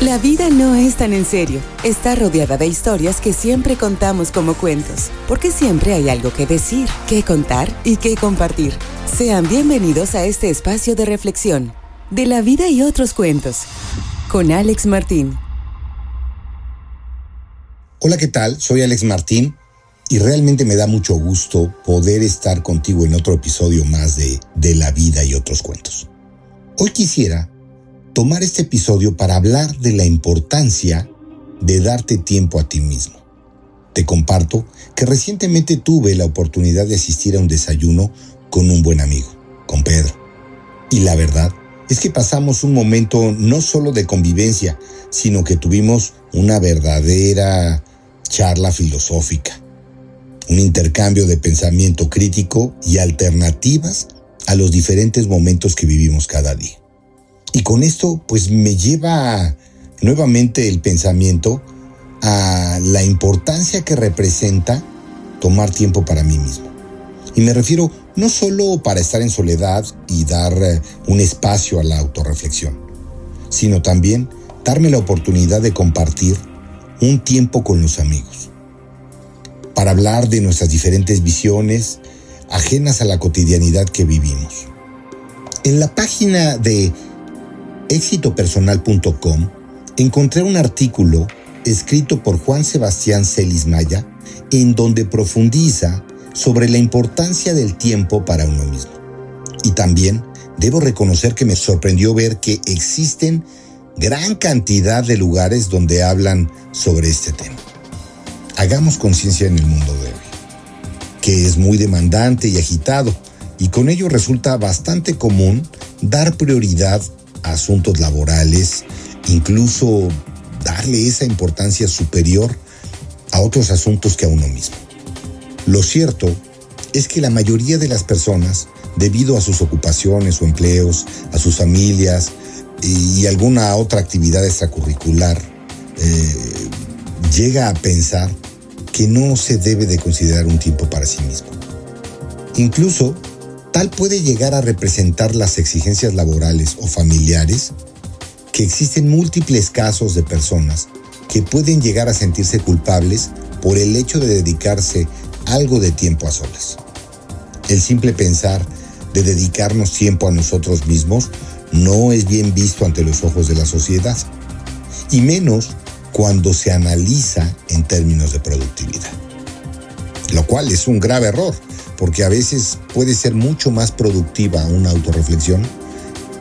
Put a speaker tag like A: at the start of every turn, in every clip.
A: La vida no es tan en serio. Está rodeada de historias que siempre contamos como cuentos, porque siempre hay algo que decir, que contar y que compartir. Sean bienvenidos a este espacio de reflexión, de la vida y otros cuentos, con Alex Martín.
B: Hola, ¿qué tal? Soy Alex Martín y realmente me da mucho gusto poder estar contigo en otro episodio más de De la vida y otros cuentos. Hoy quisiera tomar este episodio para hablar de la importancia de darte tiempo a ti mismo. Te comparto que recientemente tuve la oportunidad de asistir a un desayuno con un buen amigo, con Pedro. Y la verdad es que pasamos un momento no solo de convivencia, sino que tuvimos una verdadera charla filosófica, un intercambio de pensamiento crítico y alternativas a los diferentes momentos que vivimos cada día. Y con esto pues me lleva nuevamente el pensamiento a la importancia que representa tomar tiempo para mí mismo. Y me refiero no solo para estar en soledad y dar eh, un espacio a la autorreflexión, sino también darme la oportunidad de compartir un tiempo con los amigos, para hablar de nuestras diferentes visiones ajenas a la cotidianidad que vivimos. En la página de éxitopersonal.com encontré un artículo escrito por Juan Sebastián Celis Maya en donde profundiza sobre la importancia del tiempo para uno mismo. Y también debo reconocer que me sorprendió ver que existen gran cantidad de lugares donde hablan sobre este tema. Hagamos conciencia en el mundo de hoy, que es muy demandante y agitado, y con ello resulta bastante común dar prioridad asuntos laborales, incluso darle esa importancia superior a otros asuntos que a uno mismo. Lo cierto es que la mayoría de las personas, debido a sus ocupaciones o empleos, a sus familias y alguna otra actividad extracurricular, eh, llega a pensar que no se debe de considerar un tiempo para sí mismo. Incluso Tal puede llegar a representar las exigencias laborales o familiares que existen múltiples casos de personas que pueden llegar a sentirse culpables por el hecho de dedicarse algo de tiempo a solas. El simple pensar de dedicarnos tiempo a nosotros mismos no es bien visto ante los ojos de la sociedad, y menos cuando se analiza en términos de productividad, lo cual es un grave error porque a veces puede ser mucho más productiva una autorreflexión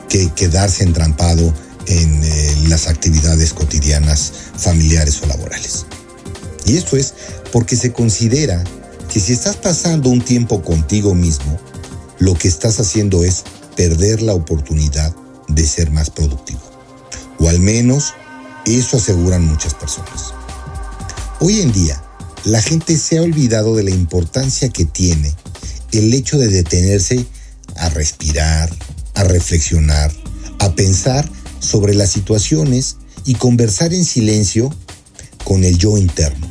B: que quedarse entrampado en eh, las actividades cotidianas, familiares o laborales. Y esto es porque se considera que si estás pasando un tiempo contigo mismo, lo que estás haciendo es perder la oportunidad de ser más productivo. O al menos eso aseguran muchas personas. Hoy en día, la gente se ha olvidado de la importancia que tiene el hecho de detenerse a respirar, a reflexionar, a pensar sobre las situaciones y conversar en silencio con el yo interno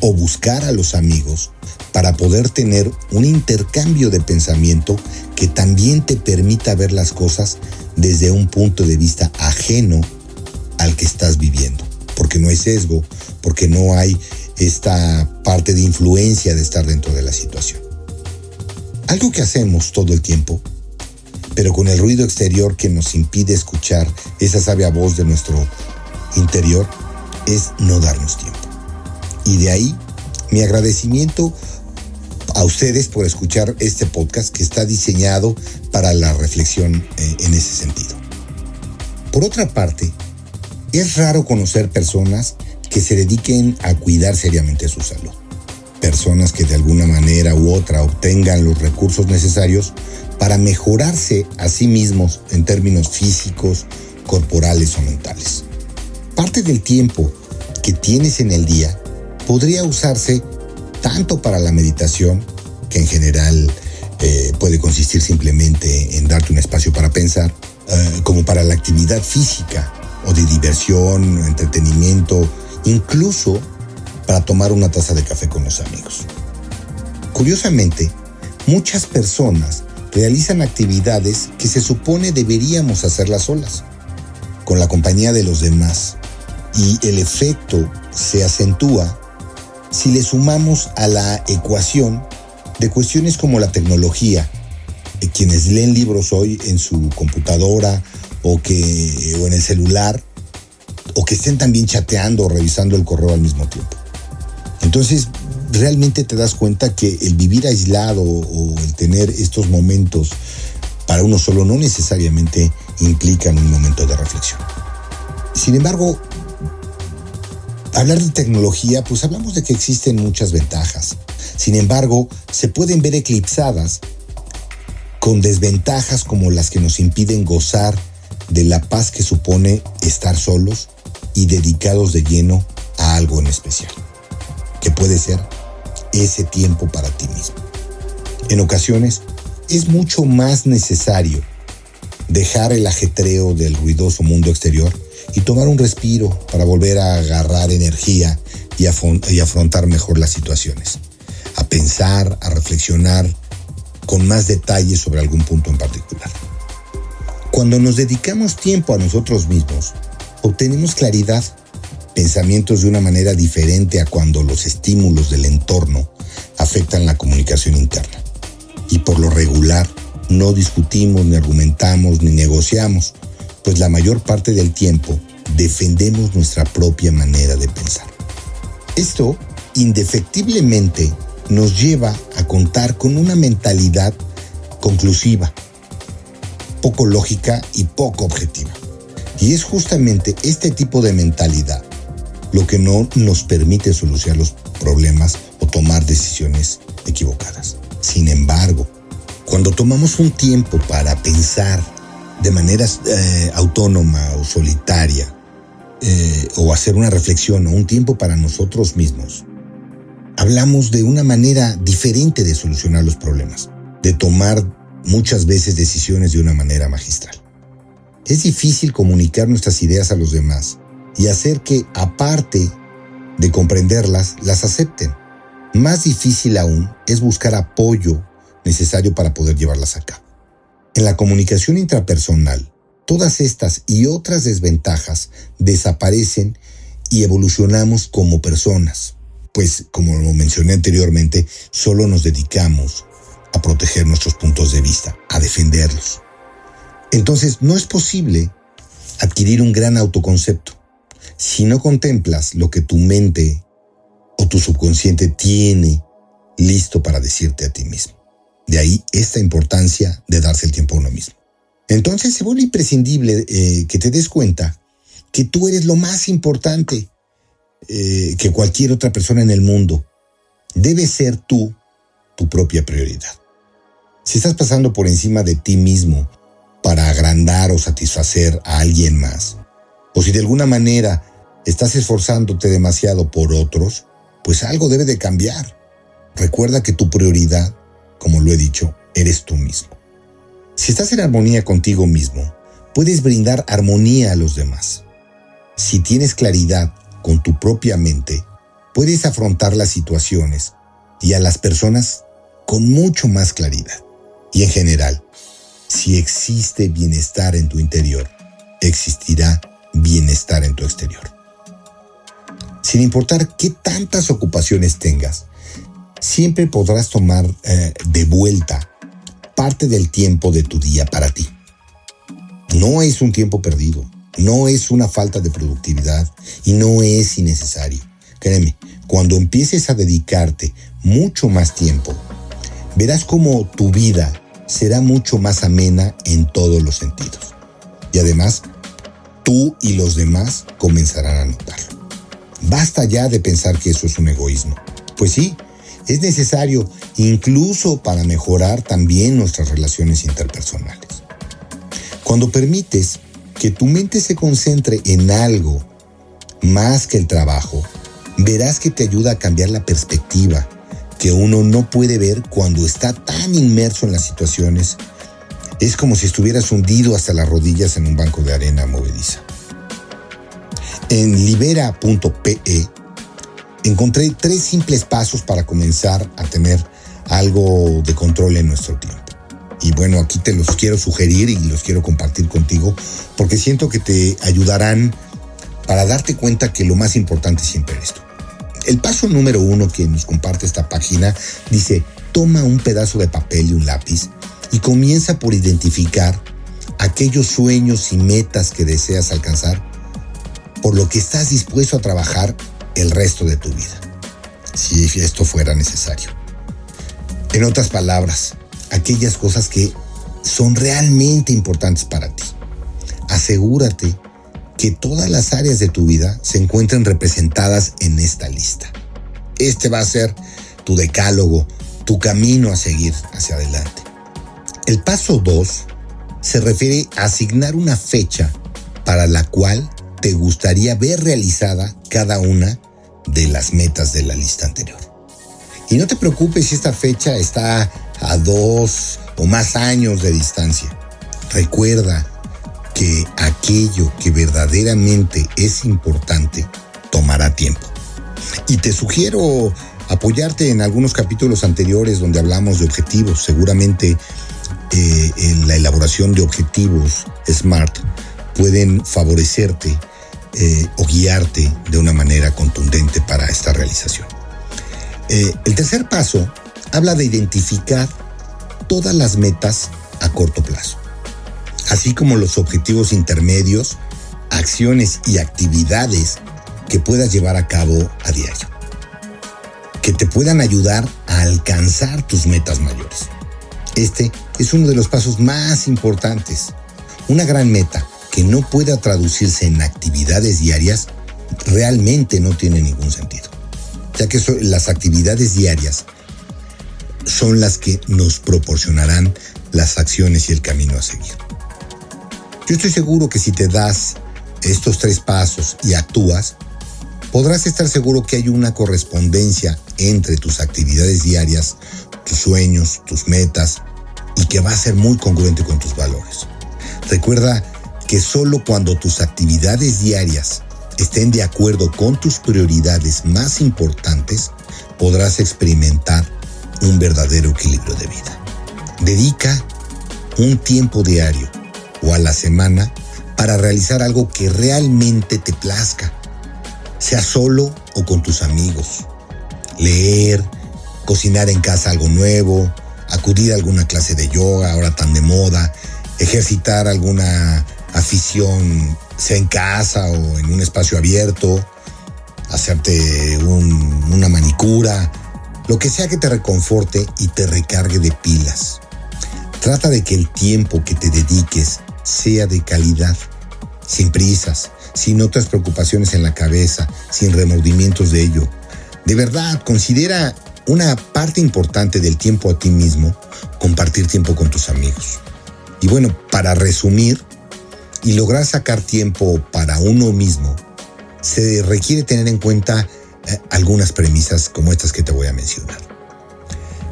B: o buscar a los amigos para poder tener un intercambio de pensamiento que también te permita ver las cosas desde un punto de vista ajeno al que estás viviendo, porque no hay sesgo, porque no hay esta parte de influencia de estar dentro de la situación. Algo que hacemos todo el tiempo, pero con el ruido exterior que nos impide escuchar esa sabia voz de nuestro interior, es no darnos tiempo. Y de ahí mi agradecimiento a ustedes por escuchar este podcast que está diseñado para la reflexión eh, en ese sentido. Por otra parte, es raro conocer personas que se dediquen a cuidar seriamente su salud personas que de alguna manera u otra obtengan los recursos necesarios para mejorarse a sí mismos en términos físicos, corporales o mentales. Parte del tiempo que tienes en el día podría usarse tanto para la meditación, que en general eh, puede consistir simplemente en darte un espacio para pensar, eh, como para la actividad física o de diversión, entretenimiento, incluso para tomar una taza de café con los amigos. Curiosamente, muchas personas realizan actividades que se supone deberíamos hacerlas solas, con la compañía de los demás, y el efecto se acentúa si le sumamos a la ecuación de cuestiones como la tecnología, quienes leen libros hoy en su computadora o, que, o en el celular, o que estén también chateando o revisando el correo al mismo tiempo. Entonces, realmente te das cuenta que el vivir aislado o el tener estos momentos para uno solo no necesariamente implican un momento de reflexión. Sin embargo, hablar de tecnología, pues hablamos de que existen muchas ventajas. Sin embargo, se pueden ver eclipsadas con desventajas como las que nos impiden gozar de la paz que supone estar solos y dedicados de lleno a algo en especial, que puede ser ese tiempo para ti mismo. En ocasiones, es mucho más necesario dejar el ajetreo del ruidoso mundo exterior y tomar un respiro para volver a agarrar energía y, afrontar mejor las situaciones, a pensar, a reflexionar con más detalle sobre algún punto en particular. Cuando nos dedicamos tiempo a nosotros mismos, obtenemos claridad, pensamientos de una manera diferente a cuando los estímulos del entorno afectan la comunicación interna. Y por lo regular, no discutimos, ni argumentamos, ni negociamos, pues la mayor parte del tiempo defendemos nuestra propia manera de pensar. Esto, indefectiblemente, nos lleva a contar con una mentalidad conclusiva, poco lógica y poco objetiva. Y es justamente este tipo de mentalidad lo que no nos permite solucionar los problemas o tomar decisiones equivocadas. Sin embargo, cuando tomamos un tiempo para pensar de manera eh, autónoma o solitaria, eh, o hacer una reflexión o un tiempo para nosotros mismos, hablamos de una manera diferente de solucionar los problemas, de tomar muchas veces decisiones de una manera magistral. Es difícil comunicar nuestras ideas a los demás y hacer que, aparte de comprenderlas, las acepten. Más difícil aún es buscar apoyo necesario para poder llevarlas a cabo. En la comunicación intrapersonal, todas estas y otras desventajas desaparecen y evolucionamos como personas, pues como lo mencioné anteriormente, solo nos dedicamos a proteger nuestros puntos de vista, a defenderlos. Entonces no es posible adquirir un gran autoconcepto si no contemplas lo que tu mente o tu subconsciente tiene listo para decirte a ti mismo. De ahí esta importancia de darse el tiempo a uno mismo. Entonces se vuelve imprescindible eh, que te des cuenta que tú eres lo más importante eh, que cualquier otra persona en el mundo. Debes ser tú tu propia prioridad. Si estás pasando por encima de ti mismo para agrandar o satisfacer a alguien más, o si de alguna manera estás esforzándote demasiado por otros, pues algo debe de cambiar. Recuerda que tu prioridad como lo he dicho, eres tú mismo. Si estás en armonía contigo mismo, puedes brindar armonía a los demás. Si tienes claridad con tu propia mente, puedes afrontar las situaciones y a las personas con mucho más claridad. Y en general, si existe bienestar en tu interior, existirá bienestar en tu exterior. Sin importar qué tantas ocupaciones tengas, siempre podrás tomar eh, de vuelta parte del tiempo de tu día para ti. No es un tiempo perdido, no es una falta de productividad y no es innecesario. Créeme, cuando empieces a dedicarte mucho más tiempo, verás como tu vida será mucho más amena en todos los sentidos. Y además, tú y los demás comenzarán a notarlo. Basta ya de pensar que eso es un egoísmo. Pues sí, es necesario incluso para mejorar también nuestras relaciones interpersonales. Cuando permites que tu mente se concentre en algo más que el trabajo, verás que te ayuda a cambiar la perspectiva que uno no puede ver cuando está tan inmerso en las situaciones. Es como si estuvieras hundido hasta las rodillas en un banco de arena movediza. En libera.pe encontré tres simples pasos para comenzar a tener algo de control en nuestro tiempo. Y bueno, aquí te los quiero sugerir y los quiero compartir contigo porque siento que te ayudarán para darte cuenta que lo más importante siempre es esto. El paso número uno que nos comparte esta página dice, toma un pedazo de papel y un lápiz y comienza por identificar aquellos sueños y metas que deseas alcanzar, por lo que estás dispuesto a trabajar el resto de tu vida, si esto fuera necesario. En otras palabras, aquellas cosas que son realmente importantes para ti. Asegúrate que todas las áreas de tu vida se encuentren representadas en esta lista. Este va a ser tu decálogo, tu camino a seguir hacia adelante. El paso 2 se refiere a asignar una fecha para la cual te gustaría ver realizada cada una de las metas de la lista anterior. Y no te preocupes si esta fecha está a dos o más años de distancia. Recuerda que aquello que verdaderamente es importante tomará tiempo. Y te sugiero apoyarte en algunos capítulos anteriores donde hablamos de objetivos. Seguramente eh, en la elaboración de objetivos SMART pueden favorecerte eh, o guiarte de una manera contundente para esta realización. Eh, el tercer paso habla de identificar todas las metas a corto plazo, así como los objetivos intermedios, acciones y actividades que puedas llevar a cabo a diario, que te puedan ayudar a alcanzar tus metas mayores. Este es uno de los pasos más importantes. Una gran meta que no pueda traducirse en actividades diarias realmente no tiene ningún sentido, ya que las actividades diarias son las que nos proporcionarán las acciones y el camino a seguir. Yo estoy seguro que si te das estos tres pasos y actúas, podrás estar seguro que hay una correspondencia entre tus actividades diarias, tus sueños, tus metas, y que va a ser muy congruente con tus valores. Recuerda que solo cuando tus actividades diarias estén de acuerdo con tus prioridades más importantes, podrás experimentar un verdadero equilibrio de vida. Dedica un tiempo diario o a la semana para realizar algo que realmente te plazca, sea solo o con tus amigos. Leer, cocinar en casa algo nuevo, acudir a alguna clase de yoga, ahora tan de moda, ejercitar alguna afición, sea en casa o en un espacio abierto, hacerte una manicura, lo que sea que te reconforte y te recargue de pilas. Trata de que el tiempo que te dediques sea de calidad, sin prisas, sin otras preocupaciones en la cabeza, sin remordimientos de ello. De verdad, considera una parte importante del tiempo a ti mismo compartir tiempo con tus amigos. Y bueno, para resumir y lograr sacar tiempo para uno mismo, se requiere tener en cuenta eh, algunas premisas como estas que te voy a mencionar.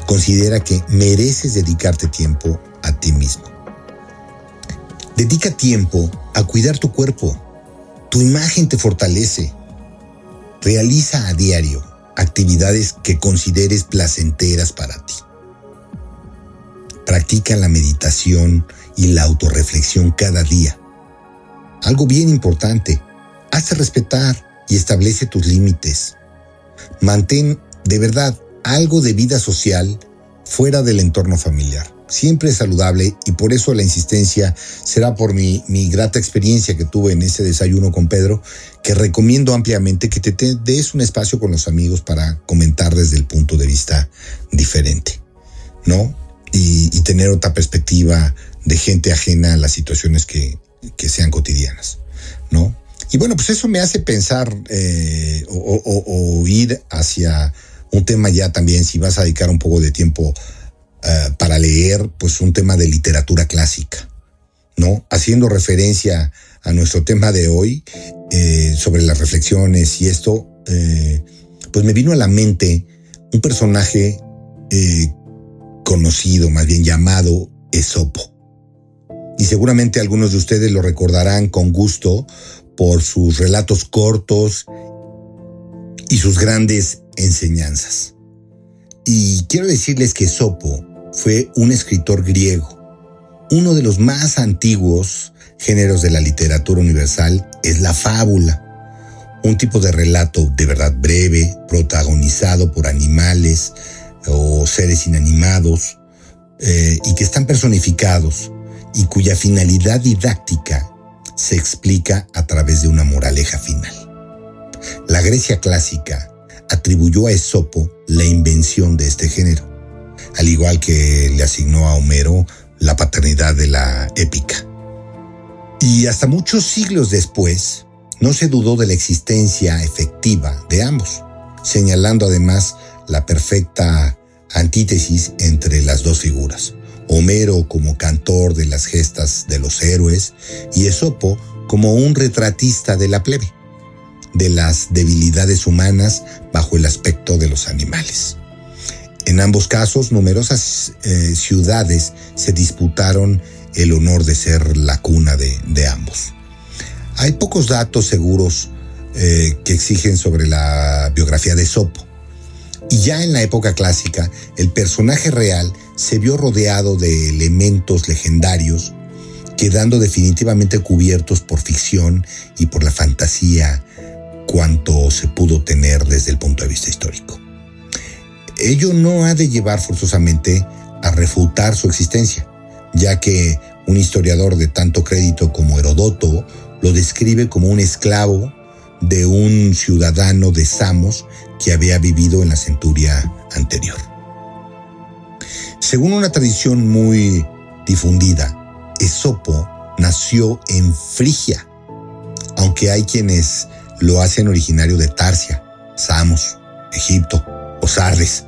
B: Considera que mereces dedicarte tiempo a ti mismo. Dedica tiempo a cuidar tu cuerpo. Tu imagen te fortalece. Realiza a diario actividades que consideres placenteras para ti. Practica la meditación y la autorreflexión cada día. Algo bien importante, hace respetar y establece tus límites. Mantén de verdad algo de vida social fuera del entorno familiar. Siempre es saludable y por eso la insistencia será por mi, mi grata experiencia que tuve en ese desayuno con Pedro, que recomiendo ampliamente que te, des un espacio con los amigos para comentar desde el punto de vista diferente, ¿no? Y, tener otra perspectiva de gente ajena a las situaciones que, que sean cotidianas, ¿no? Y bueno, pues eso me hace pensar eh, o, ir hacia un tema ya también, si vas a dedicar un poco de tiempo eh, para leer, pues un tema de literatura clásica, ¿no? Haciendo referencia a nuestro tema de hoy eh, sobre las reflexiones y esto, pues me vino a la mente un personaje conocido, más bien llamado Esopo. Y seguramente algunos de ustedes lo recordarán con gusto por sus relatos cortos y sus grandes enseñanzas. Y quiero decirles que Sopo fue un escritor griego. Uno de los más antiguos géneros de la literatura universal es la fábula. un tipo de relato de verdad breve, protagonizado por animales o seres inanimados, eh, y que están personificados y cuya finalidad didáctica se explica a través de una moraleja final. La Grecia clásica atribuyó a Esopo la invención de este género, al igual que le asignó a Homero la paternidad de la épica. Y hasta muchos siglos después, no se dudó de la existencia efectiva de ambos, señalando además la perfecta antítesis entre las dos figuras. Homero como cantor de las gestas de los héroes y Esopo como un retratista de la plebe, de las debilidades humanas bajo el aspecto de los animales. En ambos casos, numerosas eh, ciudades se disputaron el honor de ser la cuna de ambos. Hay pocos datos seguros eh, que exigen sobre la biografía de Sopo. Y ya en la época clásica, el personaje real se vio rodeado de elementos legendarios, quedando definitivamente cubiertos por ficción y por la fantasía cuanto se pudo tener desde el punto de vista histórico. Ello no ha de llevar forzosamente a refutar su existencia, ya que un historiador de tanto crédito como Herodoto lo describe como un esclavo de un ciudadano de Samos que había vivido en la centuria anterior. Según una tradición muy difundida, Esopo nació en Frigia, aunque hay quienes lo hacen originario de Tarsia, Samos, Egipto o Sardes,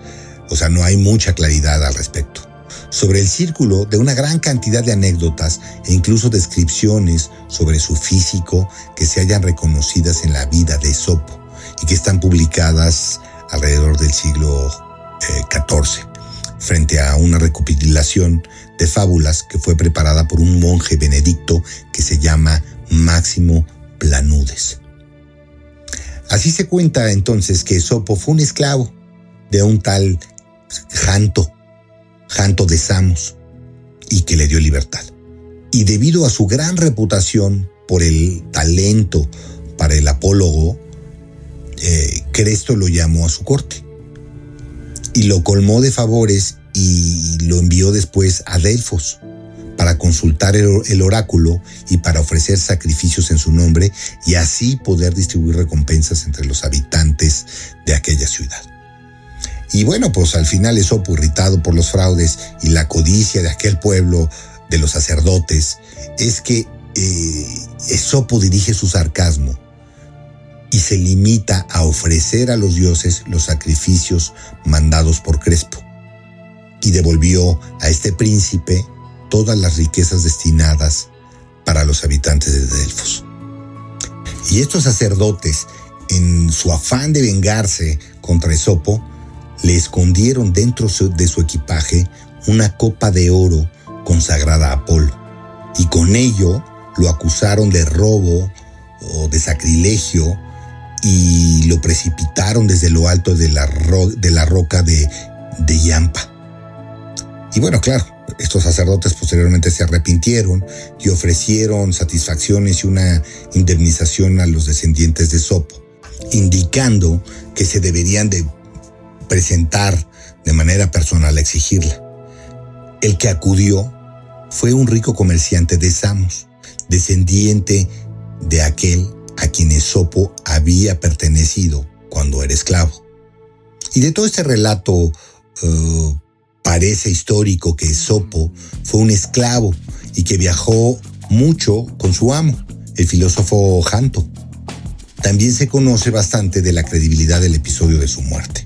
B: o sea, no hay mucha claridad al respecto sobre el círculo de una gran cantidad de anécdotas e incluso descripciones sobre su físico que se hayan reconocidas en la vida de Sopo y que están publicadas alrededor del siglo XIV, eh, frente a una recopilación de fábulas que fue preparada por un monje benedicto que se llama Máximo Planudes. Así se cuenta entonces que Sopo fue un esclavo de un tal Janto, Janto de Samos, y que le dio libertad. Y debido a su gran reputación por el talento para el apólogo, eh, Cresto lo llamó a su corte y lo colmó de favores y lo envió después a Delfos para consultar el, oráculo y para ofrecer sacrificios en su nombre y así poder distribuir recompensas entre los habitantes de aquella ciudad. Y bueno, pues al final Esopo, irritado por los fraudes y la codicia de aquel pueblo, de los sacerdotes, es que eh, Esopo dirige su sarcasmo y se limita a ofrecer a los dioses los sacrificios mandados por Crespo. Y devolvió a este príncipe todas las riquezas destinadas para los habitantes de Delfos. Y estos sacerdotes, en su afán de vengarse contra Esopo, le escondieron dentro de su equipaje una copa de oro consagrada a Apolo, y con ello lo acusaron de robo o de sacrilegio y lo precipitaron desde lo alto de la, roca de, de Yampa. Y bueno, claro, estos sacerdotes posteriormente se arrepintieron y ofrecieron satisfacciones y una indemnización a los descendientes de Sopo, indicando que se deberían de presentar de manera personal a exigirla. El que acudió fue un rico comerciante de Samos, descendiente de aquel a quien Esopo había pertenecido cuando era esclavo. Y de todo este relato eh, parece histórico que Esopo fue un esclavo y que viajó mucho con su amo, el filósofo Janto. También se conoce bastante de la credibilidad del episodio de su muerte.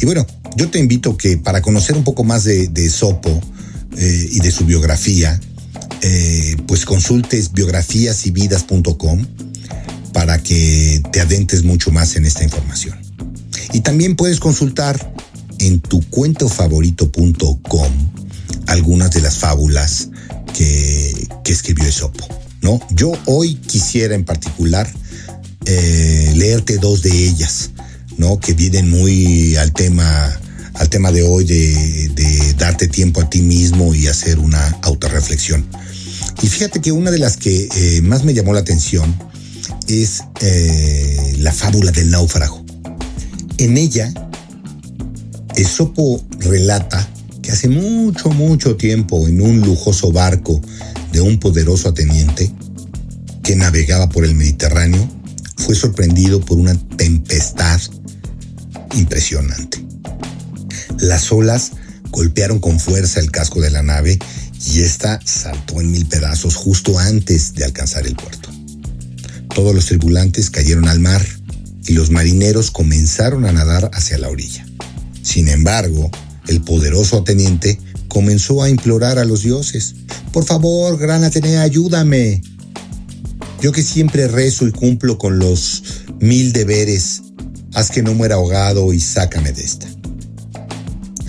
B: Y bueno, yo te invito que para conocer un poco más de, Sopo eh, y de su biografía, eh, pues consultes biografíasyvidas.com para que te adentes mucho más en esta información. Y también puedes consultar en tucuentofavorito.com algunas de las fábulas que, escribió Esopo. ¿no? Yo hoy quisiera en particular eh, leerte dos de ellas ¿no? Que vienen muy al tema, al tema de hoy de, darte tiempo a ti mismo y hacer una autorreflexión. Y fíjate que una de las que eh, más me llamó la atención es eh, la fábula del náufrago. En ella, Esopo relata que hace mucho, mucho tiempo en un lujoso barco de un poderoso ateniente que navegaba por el Mediterráneo, fue sorprendido por una tempestad impresionante. Las olas golpearon con fuerza el casco de la nave y ésta saltó en mil pedazos justo antes de alcanzar el puerto. Todos los tripulantes cayeron al mar y los marineros comenzaron a nadar hacia la orilla. Sin embargo, el poderoso ateniente comenzó a implorar a los dioses, por favor, gran Atenea, ayúdame. Yo que siempre rezo y cumplo con los mil deberes, haz que no muera ahogado y sácame de esta.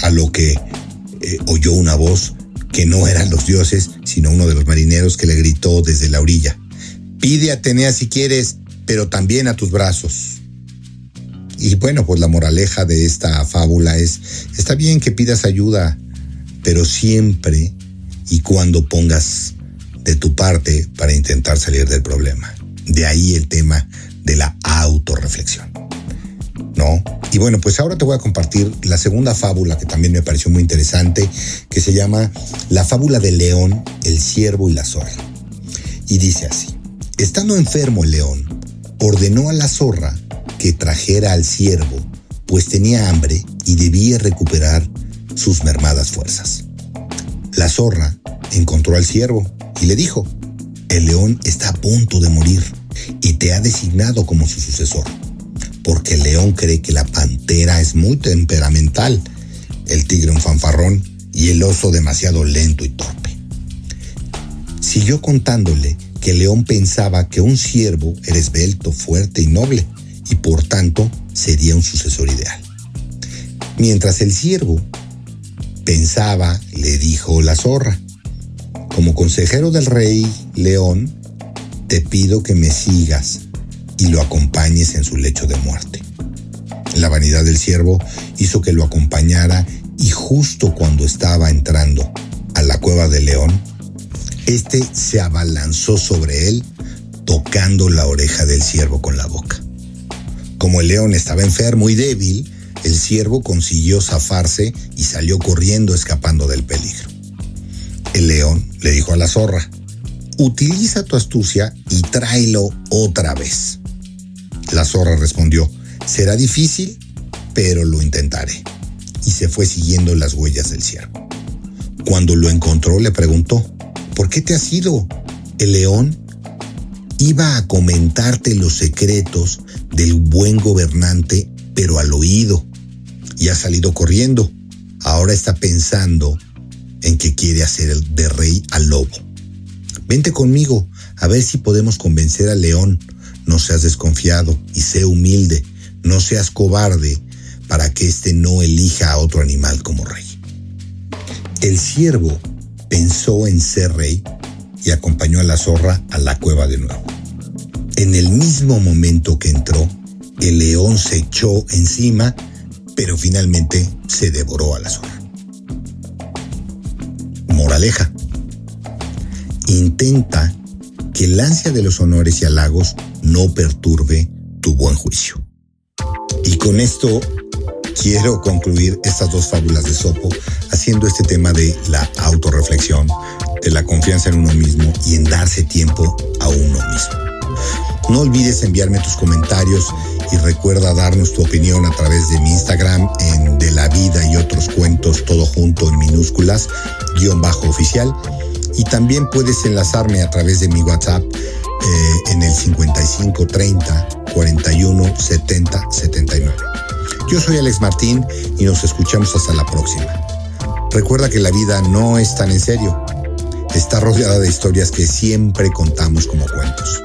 B: A lo que eh, oyó una voz que no eran los dioses, sino uno de los marineros que le gritó desde la orilla. Pide a Atenea si quieres, pero también a tus brazos. Y bueno, pues la moraleja de esta fábula es, está bien que pidas ayuda, pero siempre y cuando pongas de tu parte para intentar salir del problema. De ahí el tema de la autorreflexión. ¿No? Y bueno, pues ahora te voy a compartir la segunda fábula que también me pareció muy interesante, que se llama La fábula del león, el ciervo y la zorra. Y dice así, estando enfermo el león, ordenó a la zorra que trajera al ciervo, pues tenía hambre y debía recuperar sus mermadas fuerzas. La zorra encontró al ciervo y le dijo, el león está a punto de morir y te ha designado como su sucesor porque el león cree que la pantera es muy temperamental, el tigre un fanfarrón y el oso demasiado lento y torpe. Siguió contándole que el león pensaba que un ciervo era esbelto, fuerte y noble, y por tanto sería un sucesor ideal. Mientras el ciervo pensaba, le dijo la zorra, como consejero del rey león, te pido que me sigas y lo acompañes en su lecho de muerte. La vanidad del siervo hizo que lo acompañara y justo cuando estaba entrando a la cueva del león, este se abalanzó sobre él tocando la oreja del siervo con la boca. Como el león estaba enfermo y débil, el siervo consiguió zafarse y salió corriendo escapando del peligro. El león le dijo a la zorra, utiliza tu astucia y tráelo otra vez. La zorra respondió, será difícil, pero lo intentaré. Y se fue siguiendo las huellas del ciervo. Cuando lo encontró le preguntó, ¿por qué te has ido? El león iba a comentarte los secretos del buen gobernante, pero al oído. Y ha salido corriendo. Ahora está pensando en que quiere hacer de rey al lobo. Vente conmigo a ver si podemos convencer al león no seas desconfiado y sé humilde, no seas cobarde, para que éste no elija a otro animal como rey. El siervo pensó en ser rey y acompañó a la zorra a la cueva de nuevo. En el mismo momento que entró, el león se echó encima, pero finalmente se devoró a la zorra. Moraleja. Intenta que el ansia de los honores y halagos no perturbe tu buen juicio. Y con esto quiero concluir estas dos fábulas de Sopo haciendo este tema de la autorreflexión, de la confianza en uno mismo y en darse tiempo a uno mismo. No olvides enviarme tus comentarios y recuerda darnos tu opinión a través de mi Instagram en De la Vida y otros cuentos, todo junto en minúsculas, guion bajo oficial. Y también puedes enlazarme a través de mi WhatsApp eh, en el 55 30 41 70 79. Yo soy Alex Martín y nos escuchamos hasta la próxima. Recuerda que la vida no es tan en serio. Está rodeada de historias que siempre contamos como cuentos.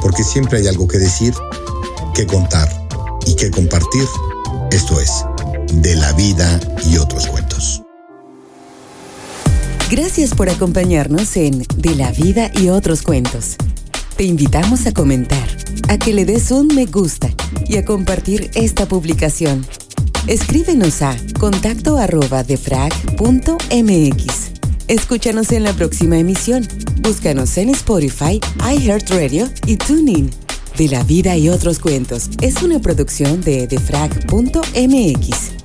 B: Porque siempre hay algo que decir, que contar y que compartir. Esto es, de la vida y otros cuentos.
A: Gracias por acompañarnos en De la vida y otros cuentos. Te invitamos a comentar, a que le des un me gusta y a compartir esta publicación. Escríbenos a contacto arroba defrag.mx. Escúchanos en la próxima emisión. Búscanos en Spotify, iHeartRadio y TuneIn. de la vida y otros cuentos es una producción de defrag.mx.